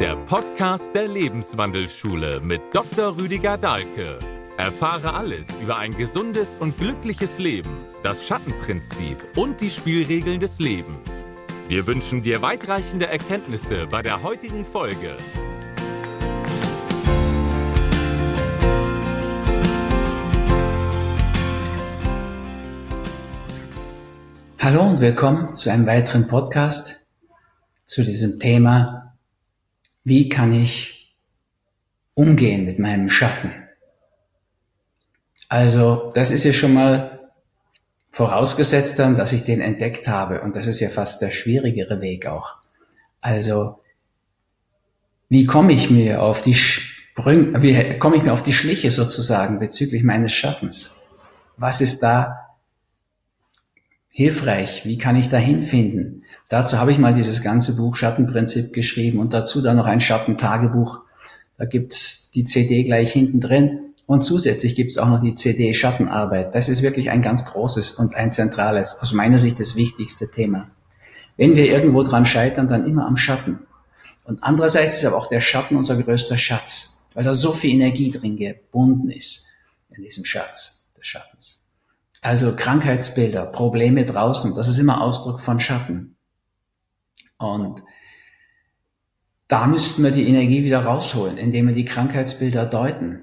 der Podcast der Lebenswandelschule mit Dr. Rüdiger Dahlke. Erfahre alles über ein gesundes und glückliches Leben, das Schattenprinzip und die Spielregeln des Lebens. Wir wünschen dir weitreichende Erkenntnisse bei der heutigen Folge. Hallo und willkommen zu einem weiteren Podcast zu diesem Thema, wie kann ich umgehen mit meinem Schatten? Also, das ist ja schon mal vorausgesetzt dann, dass ich den entdeckt habe und das ist ja fast der schwierigere Weg auch. Also, wie komme ich mir auf die Sprünge, wie komme ich mir auf die Schliche sozusagen bezüglich meines Schattens? Was ist da hilfreich? Wie kann ich da hinfinden? Dazu habe ich mal dieses ganze Buch Schattenprinzip geschrieben und dazu dann noch ein Schattentagebuch. Da gibt's die CD gleich hinten drin. Und zusätzlich gibt's auch noch die CD Schattenarbeit. Das ist wirklich ein ganz großes und ein zentrales, aus meiner Sicht das wichtigste Thema. Wenn wir irgendwo dran scheitern, dann immer am Schatten. Und andererseits ist aber auch der Schatten unser größter Schatz, weil da so viel Energie drin gebunden ist in diesem Schatz des Schattens. Also Krankheitsbilder, Probleme draußen, das ist immer Ausdruck von Schatten. Und da müssten wir die Energie wieder rausholen, indem wir die Krankheitsbilder deuten.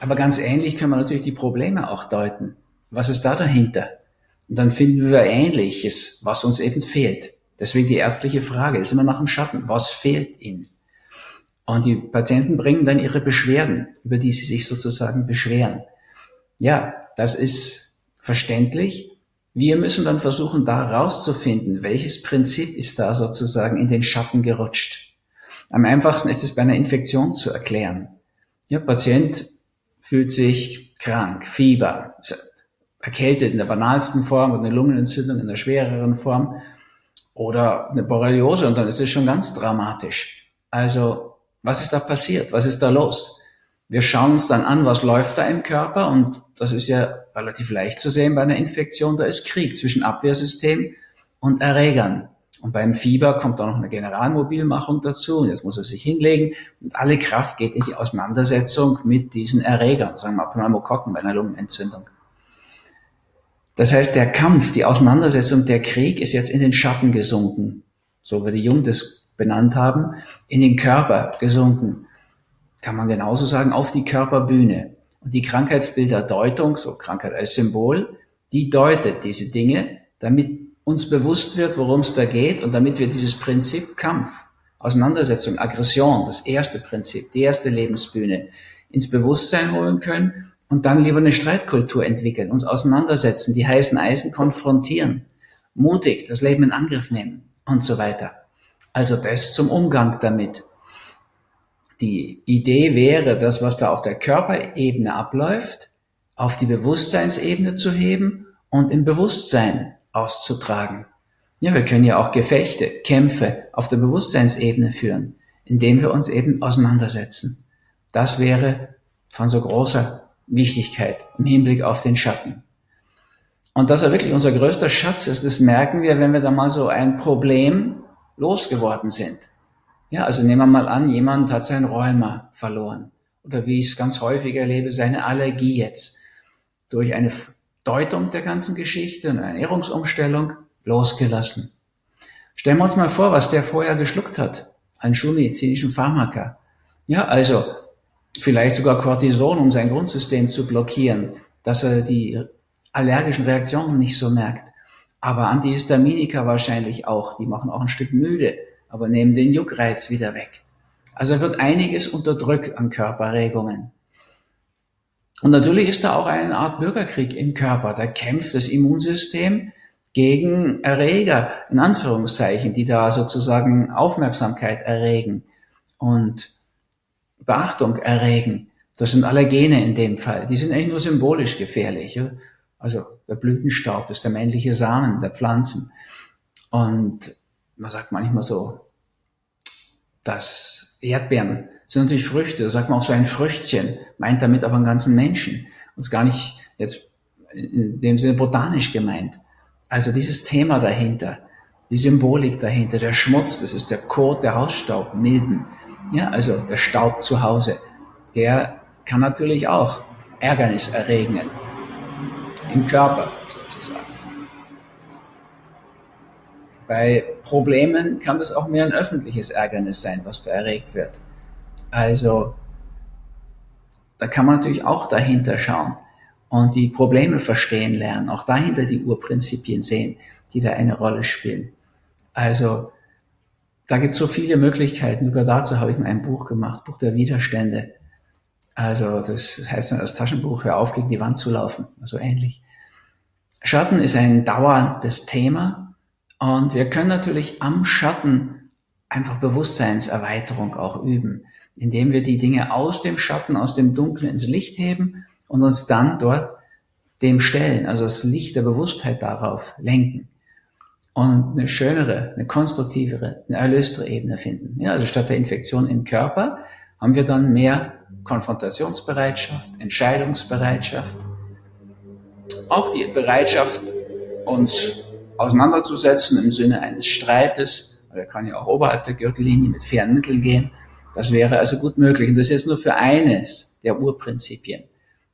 Aber ganz ähnlich können wir natürlich die Probleme auch deuten. Was ist da dahinter? Und dann finden wir Ähnliches, was uns eben fehlt. Deswegen die ärztliche Frage ist immer nach dem Schatten. Was fehlt ihnen? Und die Patienten bringen dann ihre Beschwerden, über die sie sich sozusagen beschweren. Ja, das ist verständlich. Wir müssen dann versuchen, da rauszufinden, welches Prinzip ist da sozusagen in den Schatten gerutscht. Am einfachsten ist es bei einer Infektion zu erklären. Ja, Patient fühlt sich krank, Fieber, erkältet in der banalsten Form oder eine Lungenentzündung in der schwereren Form oder eine Borreliose und dann ist es schon ganz dramatisch. Also, was ist da passiert? Was ist da los? Wir schauen uns dann an, was läuft da im Körper und das ist ja relativ leicht zu sehen bei einer Infektion. Da ist Krieg zwischen Abwehrsystem und Erregern. Und beim Fieber kommt da noch eine Generalmobilmachung dazu und jetzt muss er sich hinlegen und alle Kraft geht in die Auseinandersetzung mit diesen Erregern, sagen wir mal Pneumokokken bei einer Lungenentzündung. Das heißt, der Kampf, die Auseinandersetzung, der Krieg ist jetzt in den Schatten gesunken, so wie die Jung das benannt haben, in den Körper gesunken kann man genauso sagen, auf die Körperbühne. Und die Krankheitsbilderdeutung, so Krankheit als Symbol, die deutet diese Dinge, damit uns bewusst wird, worum es da geht und damit wir dieses Prinzip Kampf, Auseinandersetzung, Aggression, das erste Prinzip, die erste Lebensbühne, ins Bewusstsein holen können und dann lieber eine Streitkultur entwickeln, uns auseinandersetzen, die heißen Eisen konfrontieren, mutig das Leben in Angriff nehmen und so weiter. Also das zum Umgang damit. Die Idee wäre, das, was da auf der Körperebene abläuft, auf die Bewusstseinsebene zu heben und im Bewusstsein auszutragen. Ja, wir können ja auch Gefechte, Kämpfe auf der Bewusstseinsebene führen, indem wir uns eben auseinandersetzen. Das wäre von so großer Wichtigkeit im Hinblick auf den Schatten. Und dass er wirklich unser größter Schatz ist, das merken wir, wenn wir da mal so ein Problem losgeworden sind. Ja, also nehmen wir mal an, jemand hat sein Rheuma verloren. Oder wie ich es ganz häufig erlebe, seine Allergie jetzt. Durch eine Deutung der ganzen Geschichte und eine Ernährungsumstellung losgelassen. Stellen wir uns mal vor, was der vorher geschluckt hat an schulmedizinischen Pharmaka. Ja, also vielleicht sogar Cortison, um sein Grundsystem zu blockieren, dass er die allergischen Reaktionen nicht so merkt. Aber Antihistaminika wahrscheinlich auch, die machen auch ein Stück müde aber nehmen den Juckreiz wieder weg. Also wird einiges unterdrückt an Körperregungen. Und natürlich ist da auch eine Art Bürgerkrieg im Körper. Da kämpft das Immunsystem gegen Erreger, in Anführungszeichen, die da sozusagen Aufmerksamkeit erregen und Beachtung erregen. Das sind Allergene in dem Fall. Die sind eigentlich nur symbolisch gefährlich. Also der Blütenstaub ist der männliche Samen der Pflanzen. Und man sagt manchmal so, dass Erdbeeren sind natürlich Früchte, da sagt man auch so ein Früchtchen, meint damit aber einen ganzen Menschen. Und ist gar nicht jetzt in dem Sinne botanisch gemeint. Also dieses Thema dahinter, die Symbolik dahinter, der Schmutz, das ist der Kot, der Hausstaub, Milben, Ja, also der Staub zu Hause, der kann natürlich auch Ärgernis erregen im Körper sozusagen. Bei Problemen kann das auch mehr ein öffentliches Ärgernis sein, was da erregt wird. Also da kann man natürlich auch dahinter schauen und die Probleme verstehen lernen, auch dahinter die Urprinzipien sehen, die da eine Rolle spielen. Also da gibt es so viele Möglichkeiten. Sogar dazu habe ich mal ein Buch gemacht, Buch der Widerstände. Also das heißt dann als Taschenbuch, hör auf, gegen die Wand zu laufen. Also ähnlich. Schatten ist ein dauerndes Thema und wir können natürlich am Schatten einfach Bewusstseinserweiterung auch üben, indem wir die Dinge aus dem Schatten, aus dem Dunkeln ins Licht heben und uns dann dort dem stellen, also das Licht der Bewusstheit darauf lenken und eine schönere, eine konstruktivere, eine erlöstere Ebene finden. Ja, also statt der Infektion im Körper haben wir dann mehr Konfrontationsbereitschaft, Entscheidungsbereitschaft, auch die Bereitschaft, uns auseinanderzusetzen im Sinne eines Streites, oder kann ja auch oberhalb der Gürtellinie mit fairen Mitteln gehen. Das wäre also gut möglich. Und das ist jetzt nur für eines der Urprinzipien.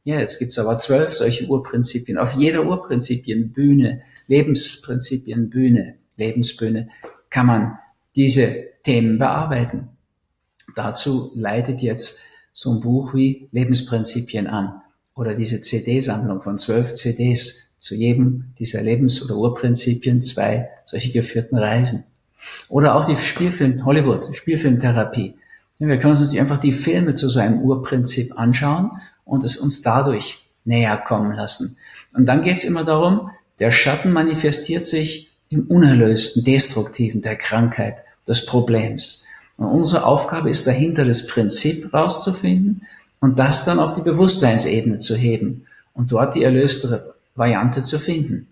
Ja, jetzt gibt's aber zwölf solche Urprinzipien. Auf jeder Urprinzipienbühne, Lebensprinzipienbühne, Lebensbühne, kann man diese Themen bearbeiten. Dazu leitet jetzt so ein Buch wie Lebensprinzipien an oder diese CD-Sammlung von zwölf CDs zu jedem dieser Lebens- oder Urprinzipien zwei solche geführten Reisen. Oder auch die Spielfilm, Hollywood, Spielfilmtherapie. Wir können uns einfach die Filme zu so einem Urprinzip anschauen und es uns dadurch näher kommen lassen. Und dann geht es immer darum, der Schatten manifestiert sich im Unerlösten, Destruktiven, der Krankheit, des Problems. Und unsere Aufgabe ist dahinter, das Prinzip rauszufinden und das dann auf die Bewusstseinsebene zu heben und dort die erlöstere Variante zu finden.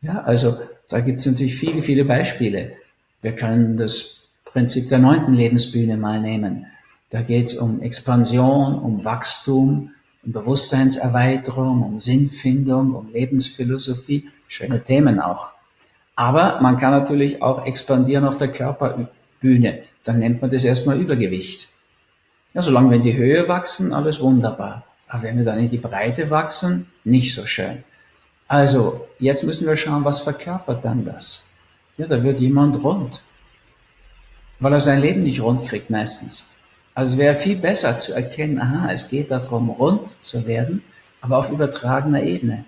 Ja, also da gibt es natürlich viele, viele Beispiele. Wir können das Prinzip der neunten Lebensbühne mal nehmen. Da geht es um Expansion, um Wachstum, um Bewusstseinserweiterung, um Sinnfindung, um Lebensphilosophie. Schöne Themen auch. Aber man kann natürlich auch expandieren auf der Körperbühne. Dann nennt man das erstmal Übergewicht. Ja, solange wir in die Höhe wachsen, alles wunderbar. Aber wenn wir dann in die Breite wachsen, nicht so schön. Also, jetzt müssen wir schauen, was verkörpert dann das? Ja, da wird jemand rund. Weil er sein Leben nicht rund kriegt meistens. Also es wäre viel besser zu erkennen, aha, es geht darum, rund zu werden, aber auf übertragener Ebene.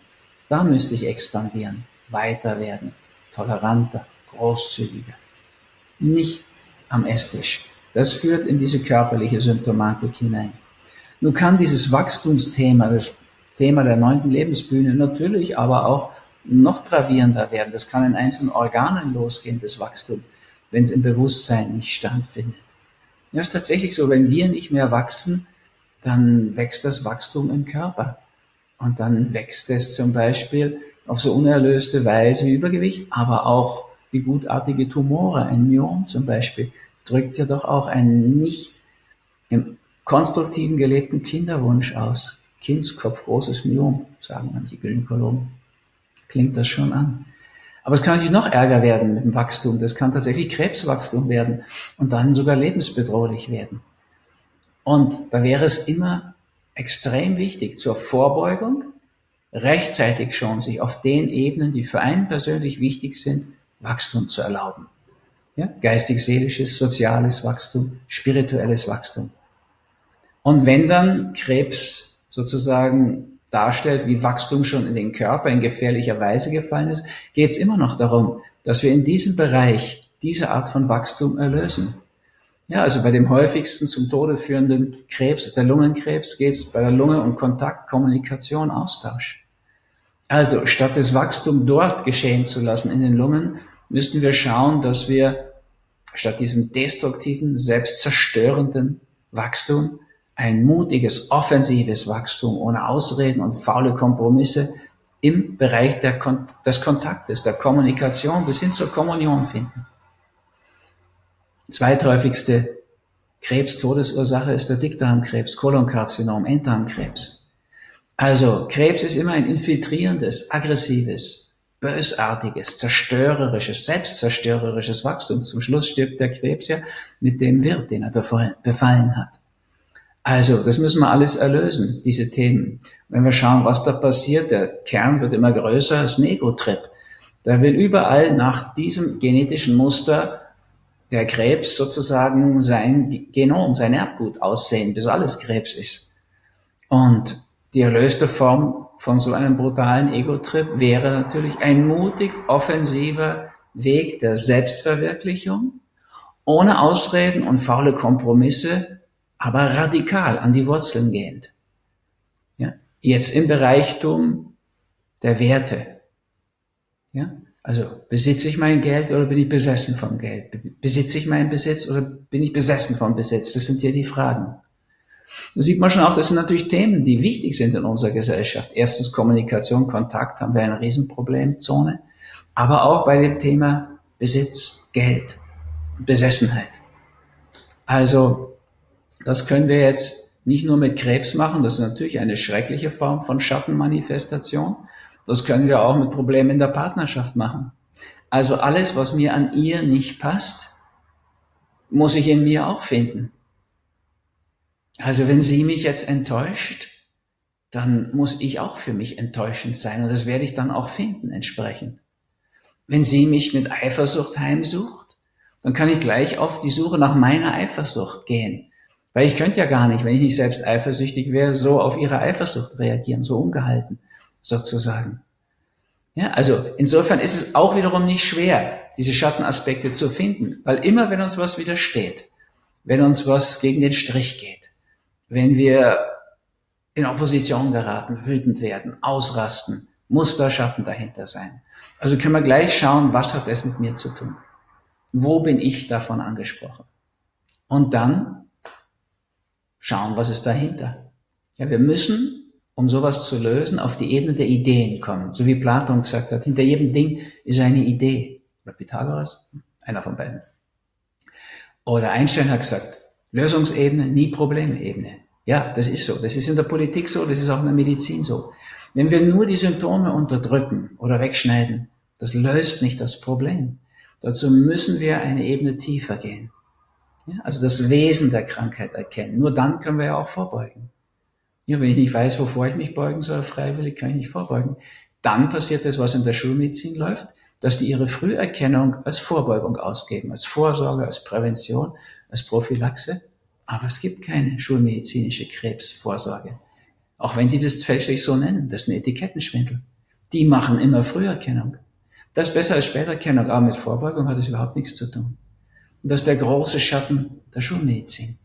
Da müsste ich expandieren, weiter werden, toleranter, großzügiger. Nicht am Esstisch. Das führt in diese körperliche Symptomatik hinein. Nun kann dieses Wachstumsthema, das Thema der neunten Lebensbühne natürlich aber auch noch gravierender werden. Das kann in einzelnen Organen losgehen, das Wachstum, wenn es im Bewusstsein nicht stattfindet. Ja, ist tatsächlich so, wenn wir nicht mehr wachsen, dann wächst das Wachstum im Körper. Und dann wächst es zum Beispiel auf so unerlöste Weise wie Übergewicht, aber auch wie gutartige Tumore, ein Myom zum Beispiel, drückt ja doch auch einen nicht im konstruktiven gelebten Kinderwunsch aus. Kindskopf, großes Myom, sagen manche Gynäkologen. Klingt das schon an. Aber es kann natürlich noch ärger werden mit dem Wachstum. Das kann tatsächlich Krebswachstum werden und dann sogar lebensbedrohlich werden. Und da wäre es immer extrem wichtig zur Vorbeugung, rechtzeitig schon sich auf den Ebenen, die für einen persönlich wichtig sind, Wachstum zu erlauben. Ja? Geistig-seelisches, soziales Wachstum, spirituelles Wachstum. Und wenn dann Krebs sozusagen darstellt, wie Wachstum schon in den Körper in gefährlicher Weise gefallen ist, geht es immer noch darum, dass wir in diesem Bereich diese Art von Wachstum erlösen. Ja, also bei dem häufigsten zum Tode führenden Krebs, der Lungenkrebs, geht es bei der Lunge um Kontakt, Kommunikation, Austausch. Also statt das Wachstum dort geschehen zu lassen in den Lungen, müssten wir schauen, dass wir statt diesem destruktiven, selbstzerstörenden Wachstum ein mutiges, offensives Wachstum ohne Ausreden und faule Kompromisse im Bereich der, des Kontaktes, der Kommunikation bis hin zur Kommunion finden. Zweithäufigste Krebstodesursache ist der Dickdarmkrebs, Kolonkarzinom, Enddarmkrebs. Also Krebs ist immer ein infiltrierendes, aggressives, bösartiges, zerstörerisches, selbstzerstörerisches Wachstum. Zum Schluss stirbt der Krebs ja mit dem Wirt, den er befallen hat. Also, das müssen wir alles erlösen, diese Themen. Wenn wir schauen, was da passiert, der Kern wird immer größer, ist ein Ego-Trip. Da will überall nach diesem genetischen Muster der Krebs sozusagen sein Genom, sein Erbgut aussehen, bis alles Krebs ist. Und die erlöste Form von so einem brutalen Ego-Trip wäre natürlich ein mutig, offensiver Weg der Selbstverwirklichung, ohne Ausreden und faule Kompromisse, aber radikal an die Wurzeln gehend. Ja? Jetzt im Bereichtum der Werte. Ja? Also besitze ich mein Geld oder bin ich besessen vom Geld? Besitze ich meinen Besitz oder bin ich besessen vom Besitz? Das sind hier die Fragen. Da sieht man schon auch, das sind natürlich Themen, die wichtig sind in unserer Gesellschaft. Erstens Kommunikation, Kontakt haben wir eine Riesenproblemzone. Aber auch bei dem Thema Besitz, Geld, Besessenheit. Also, das können wir jetzt nicht nur mit Krebs machen, das ist natürlich eine schreckliche Form von Schattenmanifestation. Das können wir auch mit Problemen in der Partnerschaft machen. Also alles, was mir an ihr nicht passt, muss ich in mir auch finden. Also wenn sie mich jetzt enttäuscht, dann muss ich auch für mich enttäuschend sein und das werde ich dann auch finden entsprechend. Wenn sie mich mit Eifersucht heimsucht, dann kann ich gleich auf die Suche nach meiner Eifersucht gehen. Weil ich könnte ja gar nicht, wenn ich nicht selbst eifersüchtig wäre, so auf ihre Eifersucht reagieren, so ungehalten sozusagen. Ja, also insofern ist es auch wiederum nicht schwer, diese Schattenaspekte zu finden, weil immer wenn uns was widersteht, wenn uns was gegen den Strich geht, wenn wir in Opposition geraten, wütend werden, ausrasten, muss da Schatten dahinter sein. Also können wir gleich schauen, was hat das mit mir zu tun? Wo bin ich davon angesprochen? Und dann schauen, was ist dahinter. Ja, wir müssen, um sowas zu lösen, auf die Ebene der Ideen kommen. So wie Platon gesagt hat, hinter jedem Ding ist eine Idee. Oder Pythagoras? Einer von beiden. Oder Einstein hat gesagt, Lösungsebene, nie Problemebene. Ja, das ist so. Das ist in der Politik so, das ist auch in der Medizin so. Wenn wir nur die Symptome unterdrücken oder wegschneiden, das löst nicht das Problem. Dazu müssen wir eine Ebene tiefer gehen. Also das Wesen der Krankheit erkennen. Nur dann können wir ja auch vorbeugen. Ja, wenn ich nicht weiß, wovor ich mich beugen soll, freiwillig kann ich nicht vorbeugen. Dann passiert das, was in der Schulmedizin läuft, dass die ihre Früherkennung als Vorbeugung ausgeben, als Vorsorge, als Prävention, als Prophylaxe. Aber es gibt keine schulmedizinische Krebsvorsorge. Auch wenn die das fälschlich so nennen, das ist ein Etikettenschwindel. Die machen immer Früherkennung. Das ist besser als Späterkennung, aber mit Vorbeugung hat es überhaupt nichts zu tun. Und das ist der große Schatten der Schulmedizin.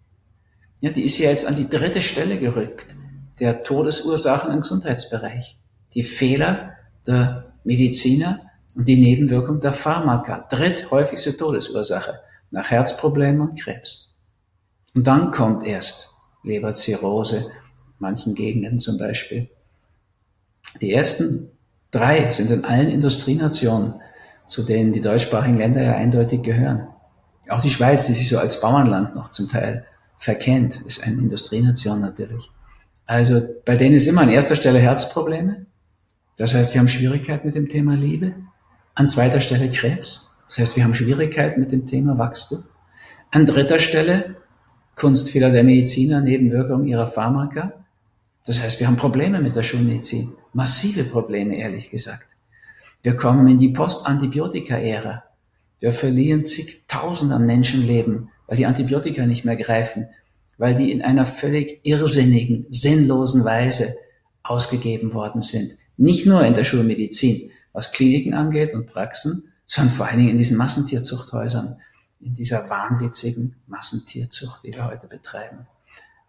Ja, die ist ja jetzt an die dritte Stelle gerückt, der Todesursachen im Gesundheitsbereich. Die Fehler der Mediziner und die Nebenwirkung der Pharmaka. Dritthäufigste Todesursache nach Herzproblemen und Krebs. Und dann kommt erst Leberzirrhose, manchen Gegenden zum Beispiel. Die ersten drei sind in allen Industrienationen, zu denen die deutschsprachigen Länder ja eindeutig gehören. Auch die Schweiz, die sich so als Bauernland noch zum Teil verkennt, ist eine Industrienation natürlich. Also bei denen ist immer an erster Stelle Herzprobleme. Das heißt, wir haben Schwierigkeiten mit dem Thema Liebe. An zweiter Stelle Krebs. Das heißt, wir haben Schwierigkeiten mit dem Thema Wachstum. An dritter Stelle Kunstfehler der Mediziner, Nebenwirkungen ihrer Pharmaka. Das heißt, wir haben Probleme mit der Schulmedizin. Massive Probleme, ehrlich gesagt. Wir kommen in die Postantibiotika-Ära. Wir verlieren zigtausend an Menschenleben, weil die Antibiotika nicht mehr greifen, weil die in einer völlig irrsinnigen, sinnlosen Weise ausgegeben worden sind. Nicht nur in der Schulmedizin, was Kliniken angeht und Praxen, sondern vor allen Dingen in diesen Massentierzüchthäusern, in dieser wahnwitzigen Massentierzucht, die wir heute betreiben.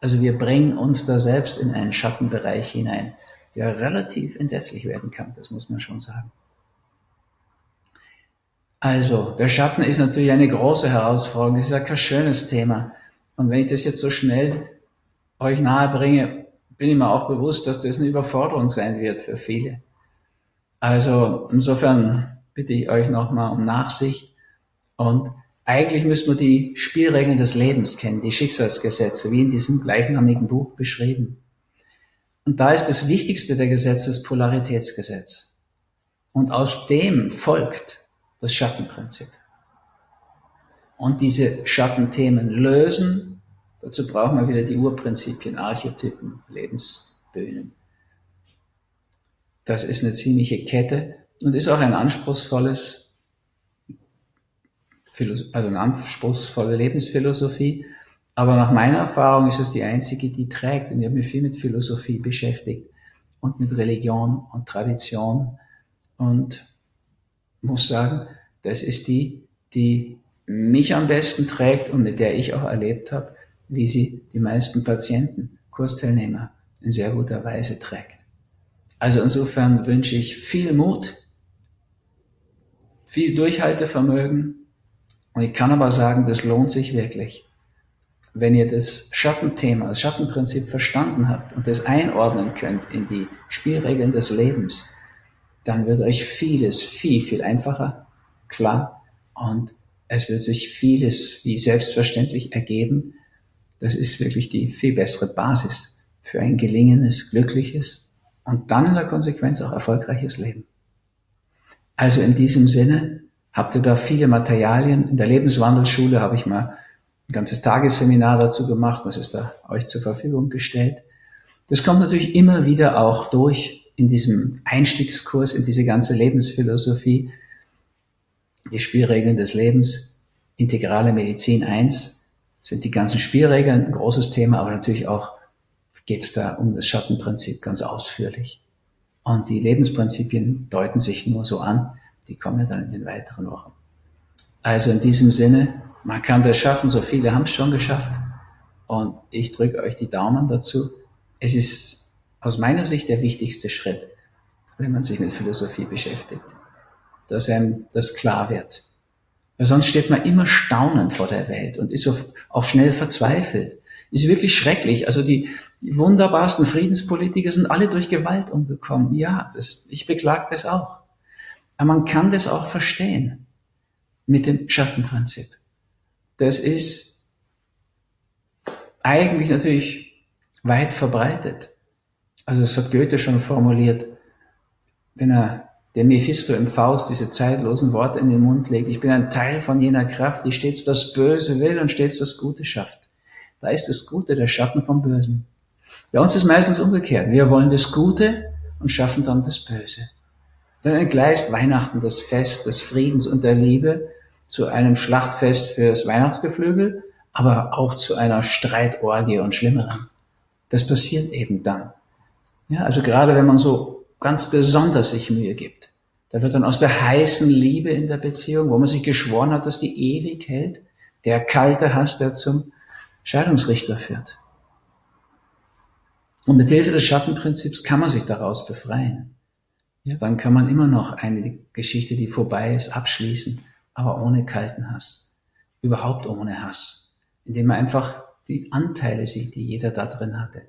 Also wir bringen uns da selbst in einen Schattenbereich hinein, der relativ entsetzlich werden kann, das muss man schon sagen. Also, der Schatten ist natürlich eine große Herausforderung, das ist ja kein schönes Thema. Und wenn ich das jetzt so schnell euch nahe bringe, bin ich mir auch bewusst, dass das eine Überforderung sein wird für viele. Also insofern bitte ich euch nochmal um Nachsicht und eigentlich müssen wir die Spielregeln des Lebens kennen, die Schicksalsgesetze, wie in diesem gleichnamigen Buch beschrieben. Und da ist das wichtigste der Gesetze das Polaritätsgesetz. Und aus dem folgt das Schattenprinzip. Und diese Schattenthemen lösen, dazu brauchen wir wieder die Urprinzipien, Archetypen, Lebensbühnen. Das ist eine ziemliche Kette und ist auch ein anspruchsvolles, also eine anspruchsvolle Lebensphilosophie. Aber nach meiner Erfahrung ist es die einzige, die trägt. Und ich habe mich viel mit Philosophie beschäftigt und mit Religion und Tradition und muss sagen, das ist die, die mich am besten trägt und mit der ich auch erlebt habe, wie sie die meisten Patienten, Kursteilnehmer in sehr guter Weise trägt. Also insofern wünsche ich viel Mut, viel Durchhaltevermögen und ich kann aber sagen, das lohnt sich wirklich. Wenn ihr das Schattenthema, das Schattenprinzip verstanden habt und das einordnen könnt in die Spielregeln des Lebens, dann wird euch vieles viel, viel einfacher, klar und es wird sich vieles wie selbstverständlich ergeben. Das ist wirklich die viel bessere Basis für ein gelingendes, glückliches und dann in der Konsequenz auch erfolgreiches Leben. Also in diesem Sinne habt ihr da viele Materialien. In der Lebenswandelschule habe ich mal ein ganzes Tagesseminar dazu gemacht. Das ist da euch zur Verfügung gestellt. Das kommt natürlich immer wieder auch durch in diesem Einstiegskurs, in diese ganze Lebensphilosophie, die Spielregeln des Lebens, integrale Medizin 1, sind die ganzen Spielregeln ein großes Thema, aber natürlich auch geht es da um das Schattenprinzip ganz ausführlich. Und die Lebensprinzipien deuten sich nur so an, die kommen ja dann in den weiteren Wochen. Also in diesem Sinne, man kann das schaffen, so viele haben es schon geschafft. Und ich drücke euch die Daumen dazu. Es ist aus meiner Sicht der wichtigste Schritt, wenn man sich mit Philosophie beschäftigt dass einem das klar wird. Weil sonst steht man immer staunend vor der Welt und ist auch schnell verzweifelt. Ist wirklich schrecklich. Also die, die wunderbarsten Friedenspolitiker sind alle durch Gewalt umgekommen. Ja, das, ich beklag das auch. Aber man kann das auch verstehen mit dem Schattenprinzip. Das ist eigentlich natürlich weit verbreitet. Also das hat Goethe schon formuliert, wenn er der Mephisto im Faust diese zeitlosen Worte in den Mund legt. Ich bin ein Teil von jener Kraft, die stets das Böse will und stets das Gute schafft. Da ist das Gute der Schatten vom Bösen. Bei uns ist meistens umgekehrt. Wir wollen das Gute und schaffen dann das Böse. Dann entgleist Weihnachten das Fest des Friedens und der Liebe zu einem Schlachtfest fürs Weihnachtsgeflügel, aber auch zu einer Streitorgie und Schlimmerem. Das passiert eben dann. Ja, also gerade wenn man so ganz besonders sich Mühe gibt. Da wird dann aus der heißen Liebe in der Beziehung, wo man sich geschworen hat, dass die ewig hält, der kalte Hass, der zum Scheidungsrichter führt. Und mit Hilfe des Schattenprinzips kann man sich daraus befreien. Ja, dann kann man immer noch eine Geschichte, die vorbei ist, abschließen, aber ohne kalten Hass. Überhaupt ohne Hass. Indem man einfach die Anteile sieht, die jeder da drin hatte.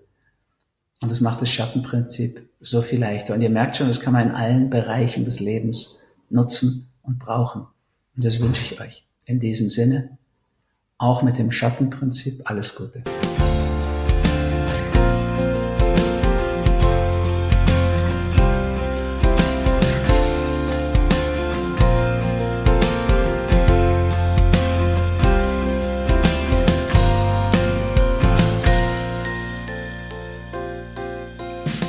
Und das macht das Schattenprinzip so viel leichter. Und ihr merkt schon, das kann man in allen Bereichen des Lebens nutzen und brauchen. Und das wünsche ich euch. In diesem Sinne, auch mit dem Schattenprinzip alles Gute.